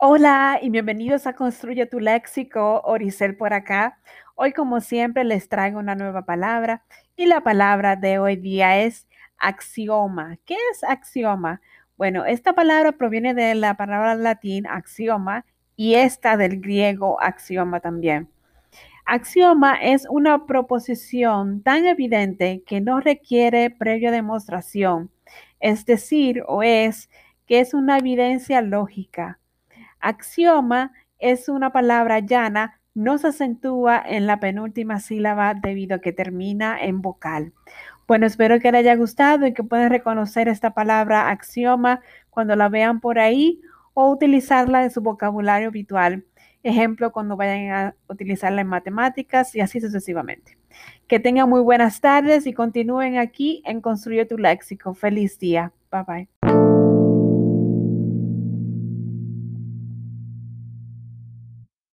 Hola y bienvenidos a Construye tu Léxico, Oricel por acá. Hoy como siempre les traigo una nueva palabra y la palabra de hoy día es axioma. ¿Qué es axioma? Bueno, esta palabra proviene de la palabra latín axioma y esta del griego axioma también. Axioma es una proposición tan evidente que no requiere previa demostración, es decir, o es que es una evidencia lógica Axioma es una palabra llana, no se acentúa en la penúltima sílaba debido a que termina en vocal. Bueno, espero que les haya gustado y que puedan reconocer esta palabra axioma cuando la vean por ahí o utilizarla en su vocabulario habitual. Ejemplo, cuando vayan a utilizarla en matemáticas y así sucesivamente. Que tengan muy buenas tardes y continúen aquí en Construye tu Léxico. Feliz día. Bye bye.